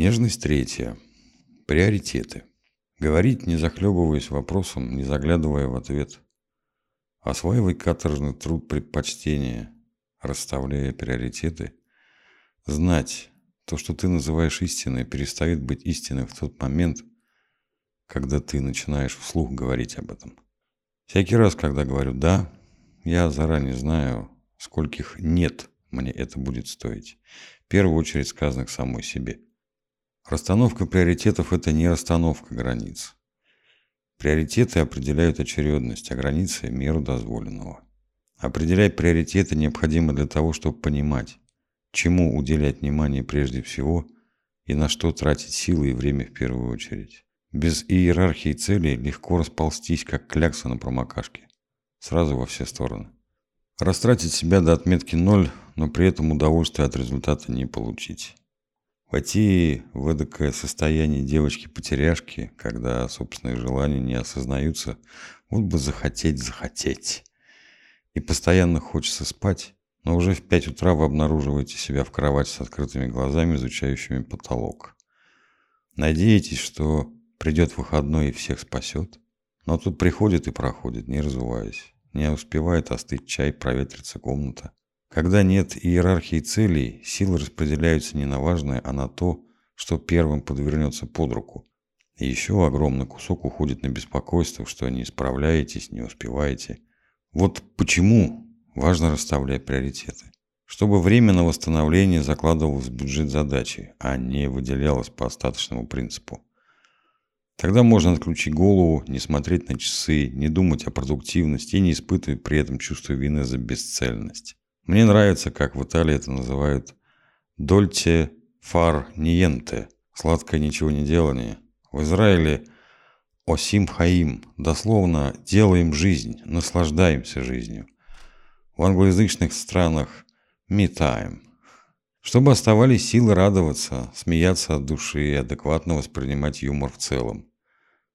Нежность третья. Приоритеты. Говорить, не захлебываясь вопросом, не заглядывая в ответ. Осваивай каторжный труд предпочтения, расставляя приоритеты. Знать, то, что ты называешь истиной, перестает быть истиной в тот момент, когда ты начинаешь вслух говорить об этом. Всякий раз, когда говорю «да», я заранее знаю, скольких «нет» мне это будет стоить. В первую очередь сказано к самой себе. Расстановка приоритетов – это не расстановка границ. Приоритеты определяют очередность, а границы – меру дозволенного. Определять приоритеты необходимо для того, чтобы понимать, чему уделять внимание прежде всего и на что тратить силы и время в первую очередь. Без иерархии целей легко расползтись, как клякса на промокашке. Сразу во все стороны. Растратить себя до отметки ноль, но при этом удовольствие от результата не получить. Войти в эдакое состояние девочки-потеряшки, когда собственные желания не осознаются, вот бы захотеть захотеть. И постоянно хочется спать, но уже в пять утра вы обнаруживаете себя в кровати с открытыми глазами, изучающими потолок. Надеетесь, что придет выходной и всех спасет, но тут приходит и проходит, не разуваясь. Не успевает остыть чай, проветриться комната. Когда нет иерархии целей, силы распределяются не на важное, а на то, что первым подвернется под руку. И еще огромный кусок уходит на беспокойство, что не справляетесь, не успеваете. Вот почему Важно расставлять приоритеты. Чтобы время на восстановление закладывалось в бюджет задачи, а не выделялось по остаточному принципу. Тогда можно отключить голову, не смотреть на часы, не думать о продуктивности и не испытывать при этом чувство вины за бесцельность. Мне нравится, как в Италии это называют «дольте фар ниенте» – «сладкое ничего не делание». В Израиле «осим хаим» – дословно «делаем жизнь, наслаждаемся жизнью» в англоязычных странах me time. Чтобы оставались силы радоваться, смеяться от души и адекватно воспринимать юмор в целом.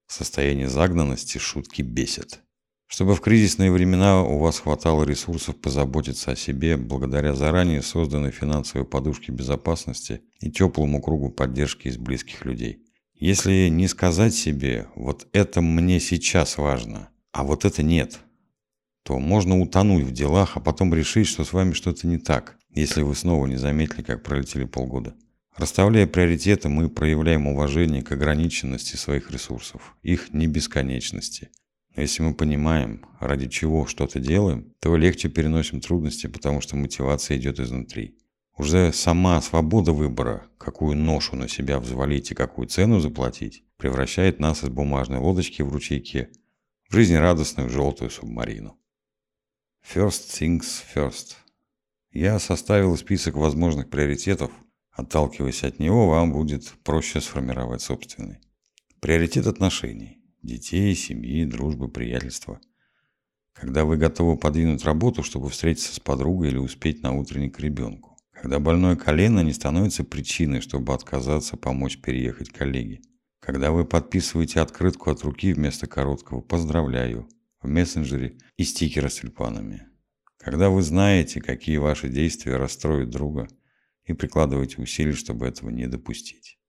В состоянии загнанности шутки бесят. Чтобы в кризисные времена у вас хватало ресурсов позаботиться о себе благодаря заранее созданной финансовой подушке безопасности и теплому кругу поддержки из близких людей. Если не сказать себе «вот это мне сейчас важно», а вот это нет – то можно утонуть в делах, а потом решить, что с вами что-то не так, если вы снова не заметили, как пролетели полгода. Расставляя приоритеты, мы проявляем уважение к ограниченности своих ресурсов, их небесконечности. Но если мы понимаем, ради чего что-то делаем, то легче переносим трудности, потому что мотивация идет изнутри. Уже сама свобода выбора, какую ношу на себя взвалить и какую цену заплатить, превращает нас из бумажной лодочки в ручейке в жизнерадостную желтую субмарину. First things first. Я составил список возможных приоритетов. Отталкиваясь от него, вам будет проще сформировать собственный. Приоритет отношений. Детей, семьи, дружбы, приятельства. Когда вы готовы подвинуть работу, чтобы встретиться с подругой или успеть на утренник к ребенку. Когда больное колено не становится причиной, чтобы отказаться помочь переехать коллеге. Когда вы подписываете открытку от руки вместо короткого «поздравляю», в мессенджере и стикеры с тюльпанами. Когда вы знаете, какие ваши действия расстроят друга и прикладываете усилия, чтобы этого не допустить.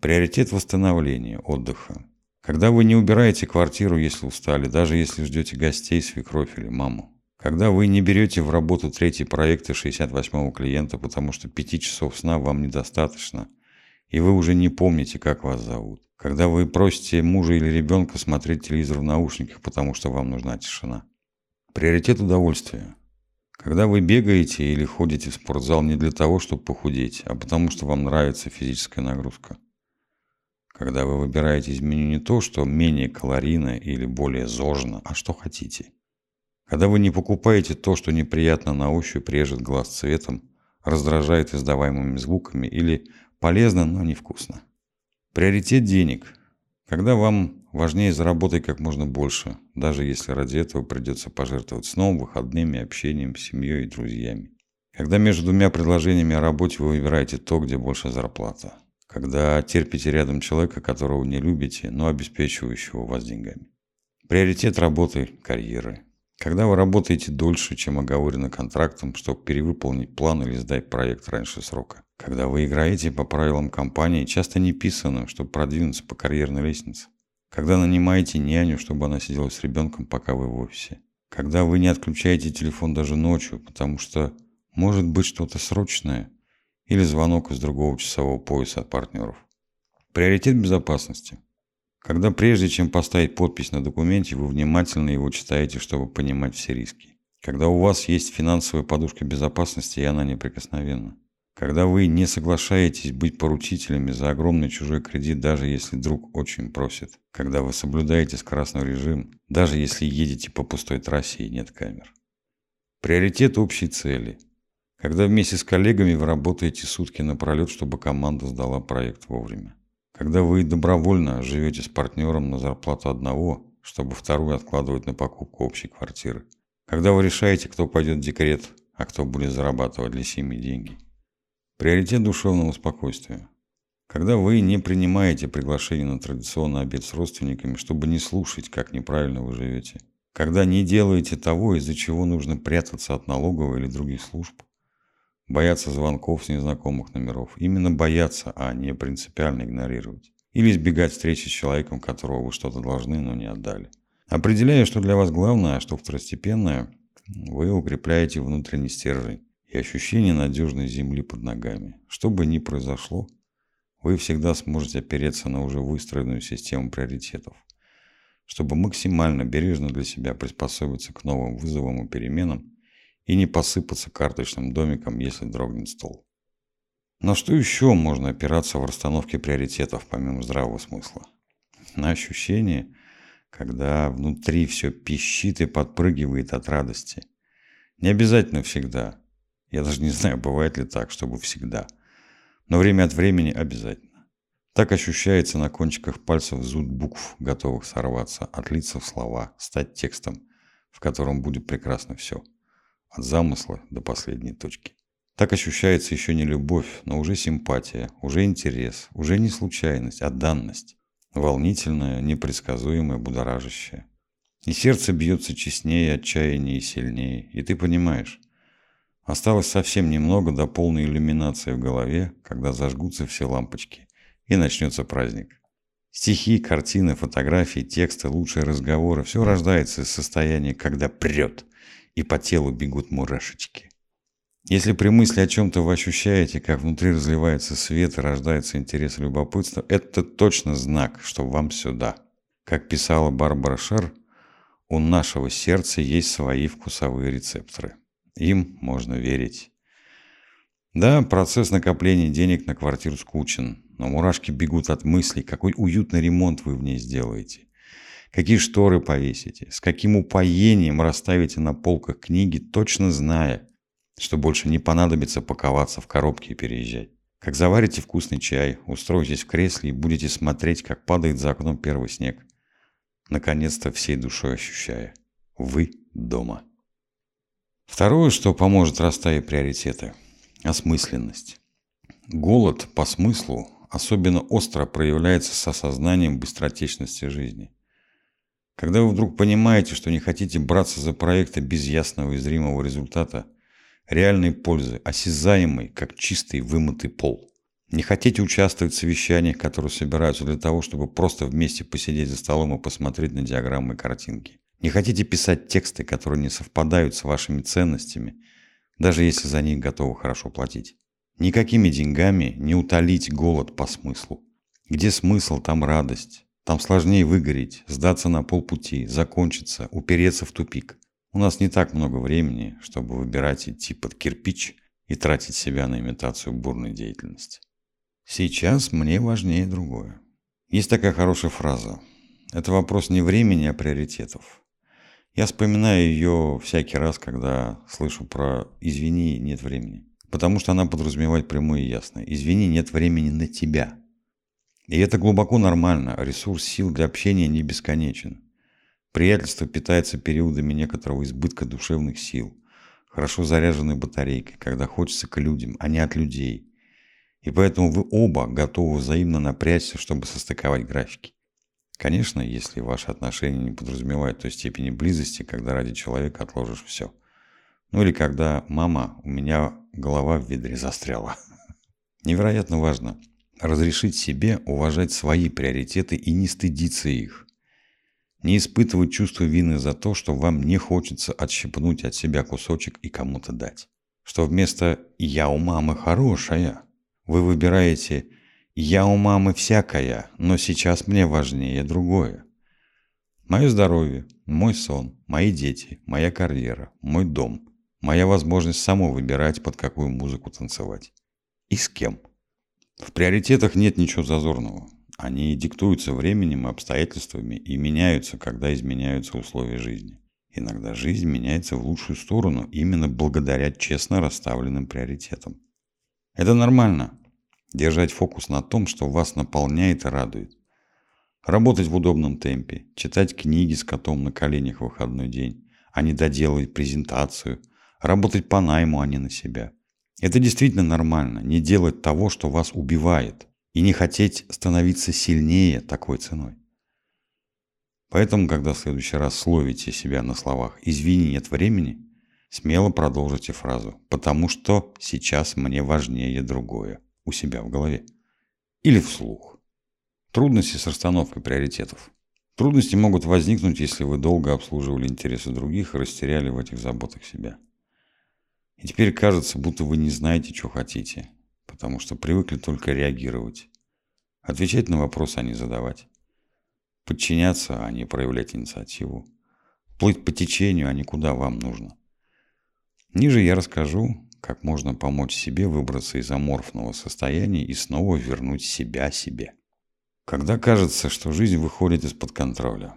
Приоритет восстановления, отдыха. Когда вы не убираете квартиру, если устали, даже если ждете гостей, свекровь или маму. Когда вы не берете в работу третий проект 68-го клиента, потому что пяти часов сна вам недостаточно, и вы уже не помните, как вас зовут. Когда вы просите мужа или ребенка смотреть телевизор в наушниках, потому что вам нужна тишина. Приоритет удовольствия. Когда вы бегаете или ходите в спортзал не для того, чтобы похудеть, а потому что вам нравится физическая нагрузка. Когда вы выбираете из меню не то, что менее калорийно или более зожно, а что хотите. Когда вы не покупаете то, что неприятно на ощупь, режет глаз цветом, раздражает издаваемыми звуками или полезно, но невкусно. Приоритет денег. Когда вам важнее заработать как можно больше, даже если ради этого придется пожертвовать сном, выходными, общением, семьей и друзьями. Когда между двумя предложениями о работе вы выбираете то, где больше зарплата. Когда терпите рядом человека, которого не любите, но обеспечивающего вас деньгами. Приоритет работы, карьеры. Когда вы работаете дольше, чем оговорено контрактом, чтобы перевыполнить план или сдать проект раньше срока. Когда вы играете по правилам компании, часто не писанным, чтобы продвинуться по карьерной лестнице. Когда нанимаете няню, чтобы она сидела с ребенком, пока вы в офисе. Когда вы не отключаете телефон даже ночью, потому что может быть что-то срочное или звонок из другого часового пояса от партнеров. Приоритет безопасности. Когда прежде чем поставить подпись на документе, вы внимательно его читаете, чтобы понимать все риски. Когда у вас есть финансовая подушка безопасности, и она неприкосновенна. Когда вы не соглашаетесь быть поручителями за огромный чужой кредит, даже если друг очень просит. Когда вы соблюдаете скоростной режим, даже если едете по пустой трассе и нет камер. Приоритет общей цели. Когда вместе с коллегами вы работаете сутки напролет, чтобы команда сдала проект вовремя. Когда вы добровольно живете с партнером на зарплату одного, чтобы вторую откладывать на покупку общей квартиры. Когда вы решаете, кто пойдет в декрет, а кто будет зарабатывать для семьи деньги. Приоритет душевного спокойствия. Когда вы не принимаете приглашение на традиционный обед с родственниками, чтобы не слушать, как неправильно вы живете. Когда не делаете того, из-за чего нужно прятаться от налоговой или других служб. Бояться звонков с незнакомых номеров. Именно бояться, а не принципиально игнорировать. Или избегать встречи с человеком, которого вы что-то должны, но не отдали. Определяя, что для вас главное, а что второстепенное, вы укрепляете внутренний стержень и ощущение надежной земли под ногами. Что бы ни произошло, вы всегда сможете опереться на уже выстроенную систему приоритетов, чтобы максимально бережно для себя приспособиться к новым вызовам и переменам и не посыпаться карточным домиком, если дрогнет стол. На что еще можно опираться в расстановке приоритетов, помимо здравого смысла? На ощущение, когда внутри все пищит и подпрыгивает от радости. Не обязательно всегда. Я даже не знаю, бывает ли так, чтобы всегда. Но время от времени обязательно. Так ощущается на кончиках пальцев зуд букв, готовых сорваться, отлиться в слова, стать текстом, в котором будет прекрасно все – от замысла до последней точки. Так ощущается еще не любовь, но уже симпатия, уже интерес, уже не случайность, а данность. Волнительная, непредсказуемая, будоражащая. И сердце бьется честнее, отчаяннее и сильнее. И ты понимаешь, осталось совсем немного до полной иллюминации в голове, когда зажгутся все лампочки, и начнется праздник. Стихи, картины, фотографии, тексты, лучшие разговоры – все рождается из состояния, когда прет – и по телу бегут мурашечки. Если при мысли о чем-то вы ощущаете, как внутри разливается свет и рождается интерес и любопытство, это точно знак, что вам сюда. Как писала Барбара Шер, у нашего сердца есть свои вкусовые рецепторы. Им можно верить. Да, процесс накопления денег на квартиру скучен, но мурашки бегут от мыслей, какой уютный ремонт вы в ней сделаете какие шторы повесите, с каким упоением расставите на полках книги, точно зная, что больше не понадобится паковаться в коробке и переезжать. Как заварите вкусный чай, устроитесь в кресле и будете смотреть, как падает за окном первый снег. Наконец-то всей душой ощущая. Вы дома. Второе, что поможет расставить приоритеты – осмысленность. Голод по смыслу особенно остро проявляется с осознанием быстротечности жизни. Когда вы вдруг понимаете, что не хотите браться за проекты без ясного и зримого результата, реальной пользы, осязаемой, как чистый вымытый пол. Не хотите участвовать в совещаниях, которые собираются для того, чтобы просто вместе посидеть за столом и посмотреть на диаграммы и картинки. Не хотите писать тексты, которые не совпадают с вашими ценностями, даже если за них готовы хорошо платить. Никакими деньгами не утолить голод по смыслу. Где смысл, там радость. Там сложнее выгореть, сдаться на полпути, закончиться, упереться в тупик. У нас не так много времени, чтобы выбирать идти под кирпич и тратить себя на имитацию бурной деятельности. Сейчас мне важнее другое. Есть такая хорошая фраза. Это вопрос не времени, а приоритетов. Я вспоминаю ее всякий раз, когда слышу про «извини, нет времени». Потому что она подразумевает прямое и ясное. «Извини, нет времени на тебя». И это глубоко нормально, ресурс сил для общения не бесконечен. Приятельство питается периодами некоторого избытка душевных сил, хорошо заряженной батарейкой, когда хочется к людям, а не от людей. И поэтому вы оба готовы взаимно напрячься, чтобы состыковать графики. Конечно, если ваши отношения не подразумевают той степени близости, когда ради человека отложишь все. Ну или когда «мама, у меня голова в ведре застряла». Невероятно важно разрешить себе уважать свои приоритеты и не стыдиться их. Не испытывать чувство вины за то, что вам не хочется отщепнуть от себя кусочек и кому-то дать. Что вместо «я у мамы хорошая» вы выбираете «я у мамы всякая, но сейчас мне важнее другое». Мое здоровье, мой сон, мои дети, моя карьера, мой дом, моя возможность само выбирать, под какую музыку танцевать. И с кем. В приоритетах нет ничего зазорного. Они диктуются временем и обстоятельствами и меняются, когда изменяются условия жизни. Иногда жизнь меняется в лучшую сторону именно благодаря честно расставленным приоритетам. Это нормально. Держать фокус на том, что вас наполняет и радует. Работать в удобном темпе, читать книги с котом на коленях в выходной день, а не доделывать презентацию, работать по найму, а не на себя. Это действительно нормально, не делать того, что вас убивает, и не хотеть становиться сильнее такой ценой. Поэтому, когда в следующий раз словите себя на словах «извини, нет времени», смело продолжите фразу «потому что сейчас мне важнее другое» у себя в голове. Или вслух. Трудности с расстановкой приоритетов. Трудности могут возникнуть, если вы долго обслуживали интересы других и растеряли в этих заботах себя. И теперь кажется, будто вы не знаете, что хотите, потому что привыкли только реагировать. Отвечать на вопросы, а не задавать. Подчиняться, а не проявлять инициативу. Плыть по течению, а не куда вам нужно. Ниже я расскажу, как можно помочь себе выбраться из аморфного состояния и снова вернуть себя себе. Когда кажется, что жизнь выходит из-под контроля.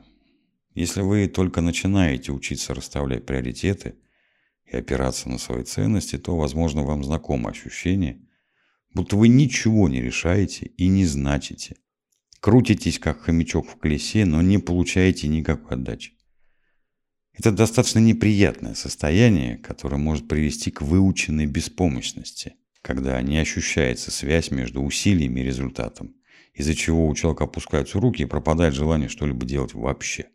Если вы только начинаете учиться расставлять приоритеты – и опираться на свои ценности, то, возможно, вам знакомо ощущение, будто вы ничего не решаете и не значите. Крутитесь, как хомячок в колесе, но не получаете никакой отдачи. Это достаточно неприятное состояние, которое может привести к выученной беспомощности, когда не ощущается связь между усилиями и результатом, из-за чего у человека опускаются руки и пропадает желание что-либо делать вообще.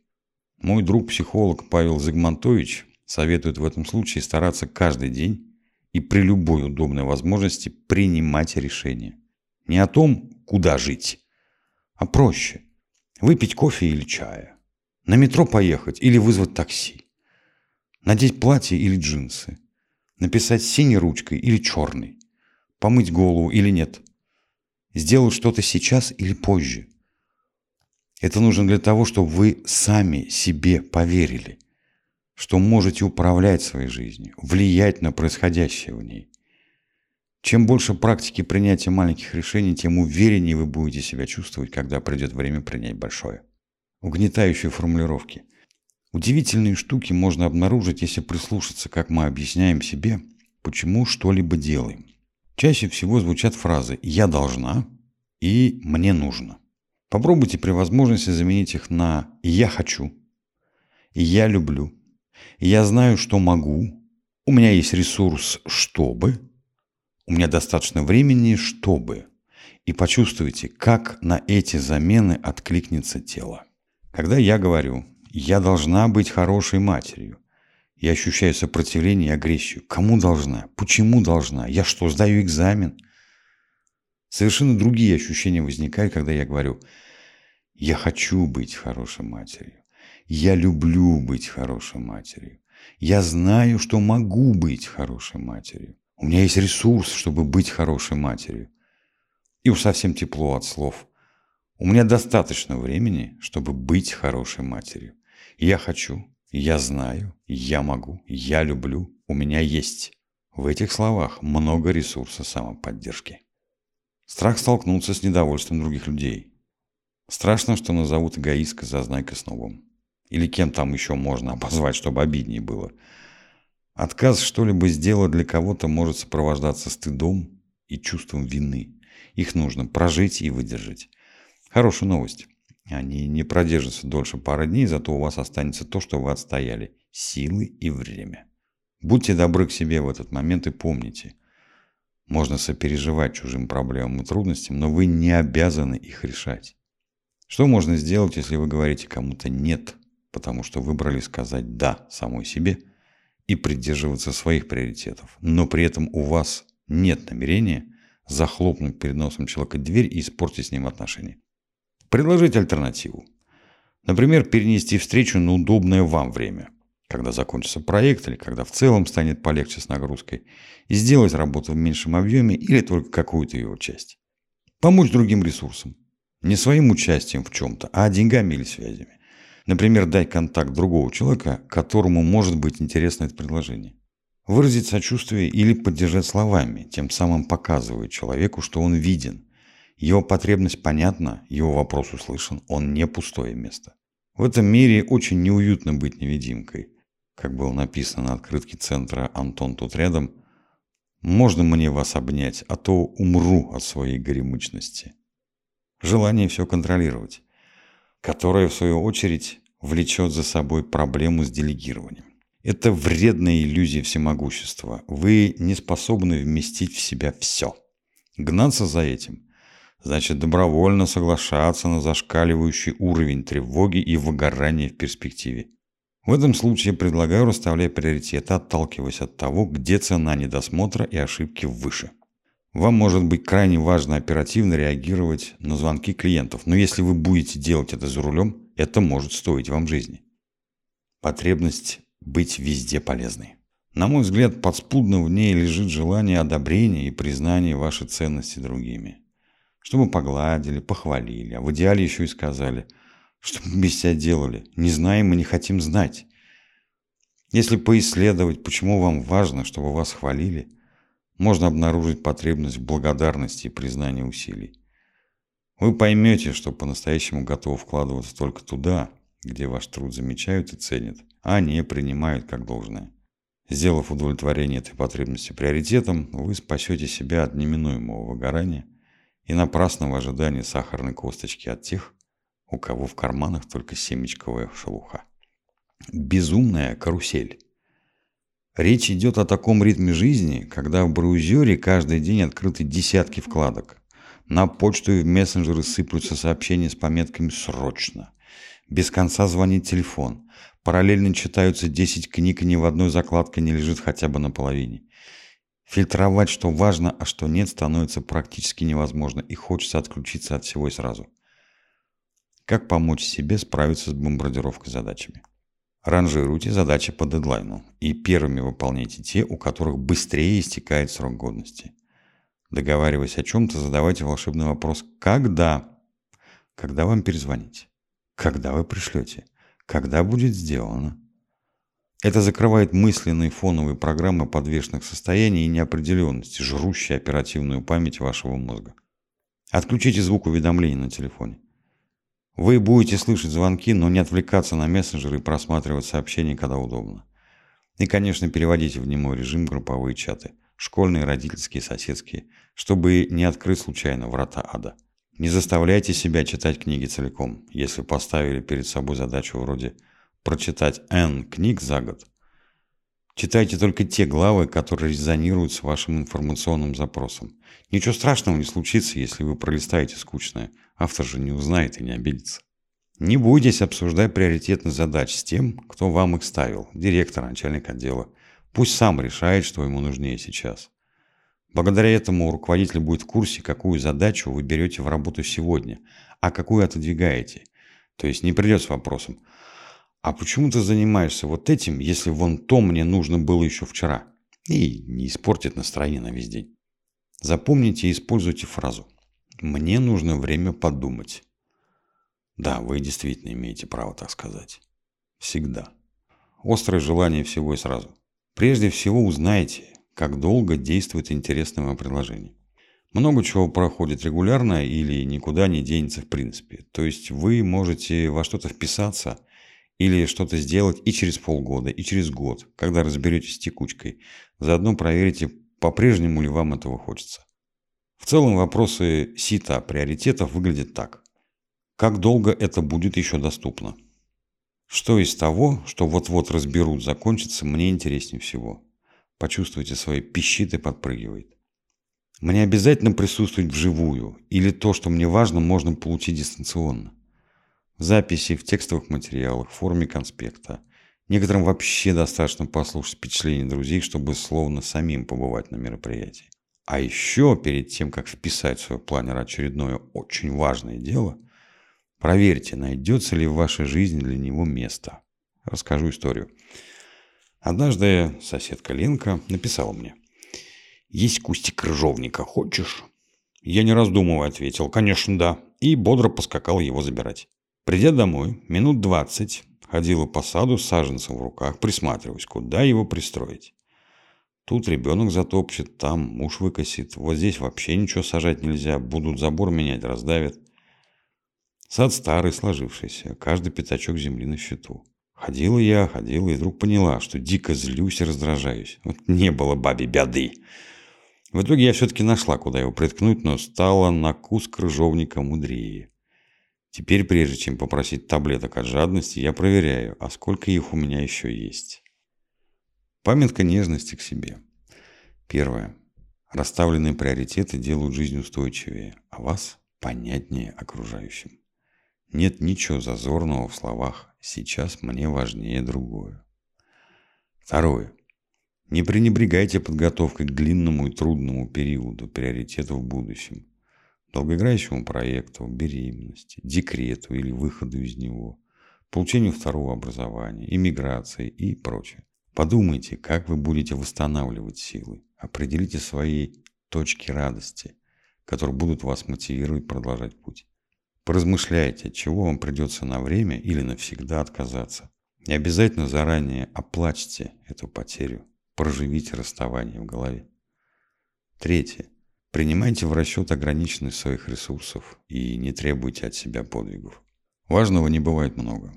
Мой друг-психолог Павел Зигмантович Советуют в этом случае стараться каждый день и при любой удобной возможности принимать решения. Не о том, куда жить, а проще. Выпить кофе или чая. На метро поехать или вызвать такси. Надеть платье или джинсы. Написать синей ручкой или черной. Помыть голову или нет. Сделать что-то сейчас или позже. Это нужно для того, чтобы вы сами себе поверили что можете управлять своей жизнью, влиять на происходящее в ней. Чем больше практики принятия маленьких решений, тем увереннее вы будете себя чувствовать, когда придет время принять большое. Угнетающие формулировки. Удивительные штуки можно обнаружить, если прислушаться, как мы объясняем себе, почему что-либо делаем. Чаще всего звучат фразы «я должна» и «мне нужно». Попробуйте при возможности заменить их на «я хочу», «я люблю», я знаю, что могу. У меня есть ресурс, чтобы. У меня достаточно времени, чтобы. И почувствуйте, как на эти замены откликнется тело. Когда я говорю «я должна быть хорошей матерью», я ощущаю сопротивление и агрессию. Кому должна? Почему должна? Я что, сдаю экзамен? Совершенно другие ощущения возникают, когда я говорю «я хочу быть хорошей матерью». Я люблю быть хорошей матерью. Я знаю, что могу быть хорошей матерью. У меня есть ресурс, чтобы быть хорошей матерью. И уж совсем тепло от слов. У меня достаточно времени, чтобы быть хорошей матерью. Я хочу, я знаю, я могу, я люблю, у меня есть. В этих словах много ресурса самоподдержки. Страх столкнуться с недовольством других людей. Страшно, что назовут эгоисткой, зазнайкой с новым. Или кем там еще можно обозвать, чтобы обиднее было. Отказ что-либо сделать для кого-то может сопровождаться стыдом и чувством вины. Их нужно прожить и выдержать. Хорошая новость. Они не продержатся дольше пары дней, зато у вас останется то, что вы отстояли. Силы и время. Будьте добры к себе в этот момент и помните. Можно сопереживать чужим проблемам и трудностям, но вы не обязаны их решать. Что можно сделать, если вы говорите кому-то «нет», потому что выбрали сказать «да» самой себе и придерживаться своих приоритетов, но при этом у вас нет намерения захлопнуть перед носом человека дверь и испортить с ним отношения? Предложить альтернативу. Например, перенести встречу на удобное вам время, когда закончится проект или когда в целом станет полегче с нагрузкой, и сделать работу в меньшем объеме или только какую-то его часть. Помочь другим ресурсам. Не своим участием в чем-то, а деньгами или связями. Например, дать контакт другого человека, которому может быть интересно это предложение. Выразить сочувствие или поддержать словами, тем самым показывая человеку, что он виден. Его потребность понятна, его вопрос услышан, он не пустое место. В этом мире очень неуютно быть невидимкой. Как было написано на открытке центра «Антон тут рядом», «Можно мне вас обнять, а то умру от своей горемычности» желание все контролировать, которое, в свою очередь, влечет за собой проблему с делегированием. Это вредная иллюзия всемогущества. Вы не способны вместить в себя все. Гнаться за этим значит добровольно соглашаться на зашкаливающий уровень тревоги и выгорания в перспективе. В этом случае предлагаю расставлять приоритеты, отталкиваясь от того, где цена недосмотра и ошибки выше. Вам может быть крайне важно оперативно реагировать на звонки клиентов, но если вы будете делать это за рулем, это может стоить вам жизни. Потребность быть везде полезной. На мой взгляд, подспудно в ней лежит желание одобрения и признания вашей ценности другими. Чтобы погладили, похвалили, а в идеале еще и сказали, что мы без тебя делали, не знаем и не хотим знать. Если поисследовать, почему вам важно, чтобы вас хвалили – можно обнаружить потребность в благодарности и признании усилий. Вы поймете, что по-настоящему готовы вкладываться только туда, где ваш труд замечают и ценят, а не принимают как должное. Сделав удовлетворение этой потребности приоритетом, вы спасете себя от неминуемого выгорания и напрасного ожидания сахарной косточки от тех, у кого в карманах только семечковая шелуха. Безумная карусель. Речь идет о таком ритме жизни, когда в браузере каждый день открыты десятки вкладок. На почту и в мессенджеры сыплются сообщения с пометками «Срочно». Без конца звонит телефон. Параллельно читаются 10 книг, и ни в одной закладке не лежит хотя бы наполовине. Фильтровать, что важно, а что нет, становится практически невозможно, и хочется отключиться от всего и сразу. Как помочь себе справиться с бомбардировкой задачами? Ранжируйте задачи по дедлайну и первыми выполняйте те, у которых быстрее истекает срок годности. Договариваясь о чем-то, задавайте волшебный вопрос «Когда?». Когда вам перезвонить? Когда вы пришлете? Когда будет сделано? Это закрывает мысленные фоновые программы подвешенных состояний и неопределенности, жрущие оперативную память вашего мозга. Отключите звук уведомлений на телефоне. Вы будете слышать звонки, но не отвлекаться на мессенджеры и просматривать сообщения, когда удобно. И, конечно, переводите в немой режим групповые чаты. Школьные, родительские, соседские. Чтобы не открыть случайно врата ада. Не заставляйте себя читать книги целиком. Если поставили перед собой задачу вроде прочитать N книг за год, читайте только те главы, которые резонируют с вашим информационным запросом. Ничего страшного не случится, если вы пролистаете скучное – Автор же не узнает и не обидится. Не бойтесь обсуждать приоритетные задачи с тем, кто вам их ставил, директор, начальник отдела. Пусть сам решает, что ему нужнее сейчас. Благодаря этому руководитель будет в курсе, какую задачу вы берете в работу сегодня, а какую отодвигаете. То есть не придет с вопросом «А почему ты занимаешься вот этим, если вон то мне нужно было еще вчера?» И не испортит настроение на весь день. Запомните и используйте фразу мне нужно время подумать. Да, вы действительно имеете право так сказать. Всегда. Острое желание всего и сразу. Прежде всего узнайте, как долго действует интересное вам предложение. Много чего проходит регулярно или никуда не денется в принципе. То есть вы можете во что-то вписаться или что-то сделать и через полгода, и через год, когда разберетесь с текучкой. Заодно проверите, по-прежнему ли вам этого хочется. В целом вопросы сита приоритетов выглядят так. Как долго это будет еще доступно? Что из того, что вот-вот разберут, закончится, мне интереснее всего? Почувствуйте, свои пищиты подпрыгивает. Мне обязательно присутствовать вживую, или то, что мне важно, можно получить дистанционно. Записи, в текстовых материалах, в форме конспекта. Некоторым вообще достаточно послушать впечатления друзей, чтобы словно самим побывать на мероприятии. А еще перед тем, как вписать в свой планер очередное очень важное дело, проверьте, найдется ли в вашей жизни для него место. Расскажу историю. Однажды соседка Ленка написала мне. «Есть кустик крыжовника, хочешь?» Я не раздумывая ответил, конечно, да, и бодро поскакал его забирать. Придя домой, минут двадцать ходила по саду с саженцем в руках, присматриваясь, куда его пристроить. Тут ребенок затопчет, там муж выкосит, вот здесь вообще ничего сажать нельзя, будут забор менять, раздавят. Сад старый, сложившийся, каждый пятачок земли на счету. Ходила я, ходила и вдруг поняла, что дико злюсь и раздражаюсь. Вот не было бабе беды. В итоге я все-таки нашла, куда его приткнуть, но стала на кус крыжовника мудрее. Теперь, прежде чем попросить таблеток от жадности, я проверяю, а сколько их у меня еще есть. Памятка нежности к себе. Первое. Расставленные приоритеты делают жизнь устойчивее, а вас понятнее окружающим. Нет ничего зазорного в словах «сейчас мне важнее другое». Второе. Не пренебрегайте подготовкой к длинному и трудному периоду приоритетов в будущем, долгоиграющему проекту, беременности, декрету или выходу из него, получению второго образования, иммиграции и прочее. Подумайте, как вы будете восстанавливать силы. Определите свои точки радости, которые будут вас мотивировать продолжать путь. Поразмышляйте, от чего вам придется на время или навсегда отказаться. И обязательно заранее оплачьте эту потерю проживите расставание в голове. Третье. Принимайте в расчет ограниченность своих ресурсов и не требуйте от себя подвигов. Важного не бывает много.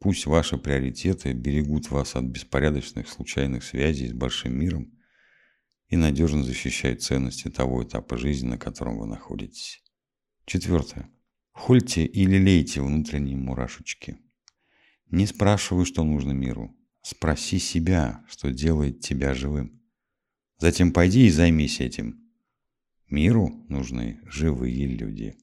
Пусть ваши приоритеты берегут вас от беспорядочных случайных связей с большим миром и надежно защищают ценности того этапа жизни, на котором вы находитесь. Четвертое. Хольте или лейте внутренние мурашечки. Не спрашивай, что нужно миру. Спроси себя, что делает тебя живым. Затем пойди и займись этим. Миру нужны живые люди.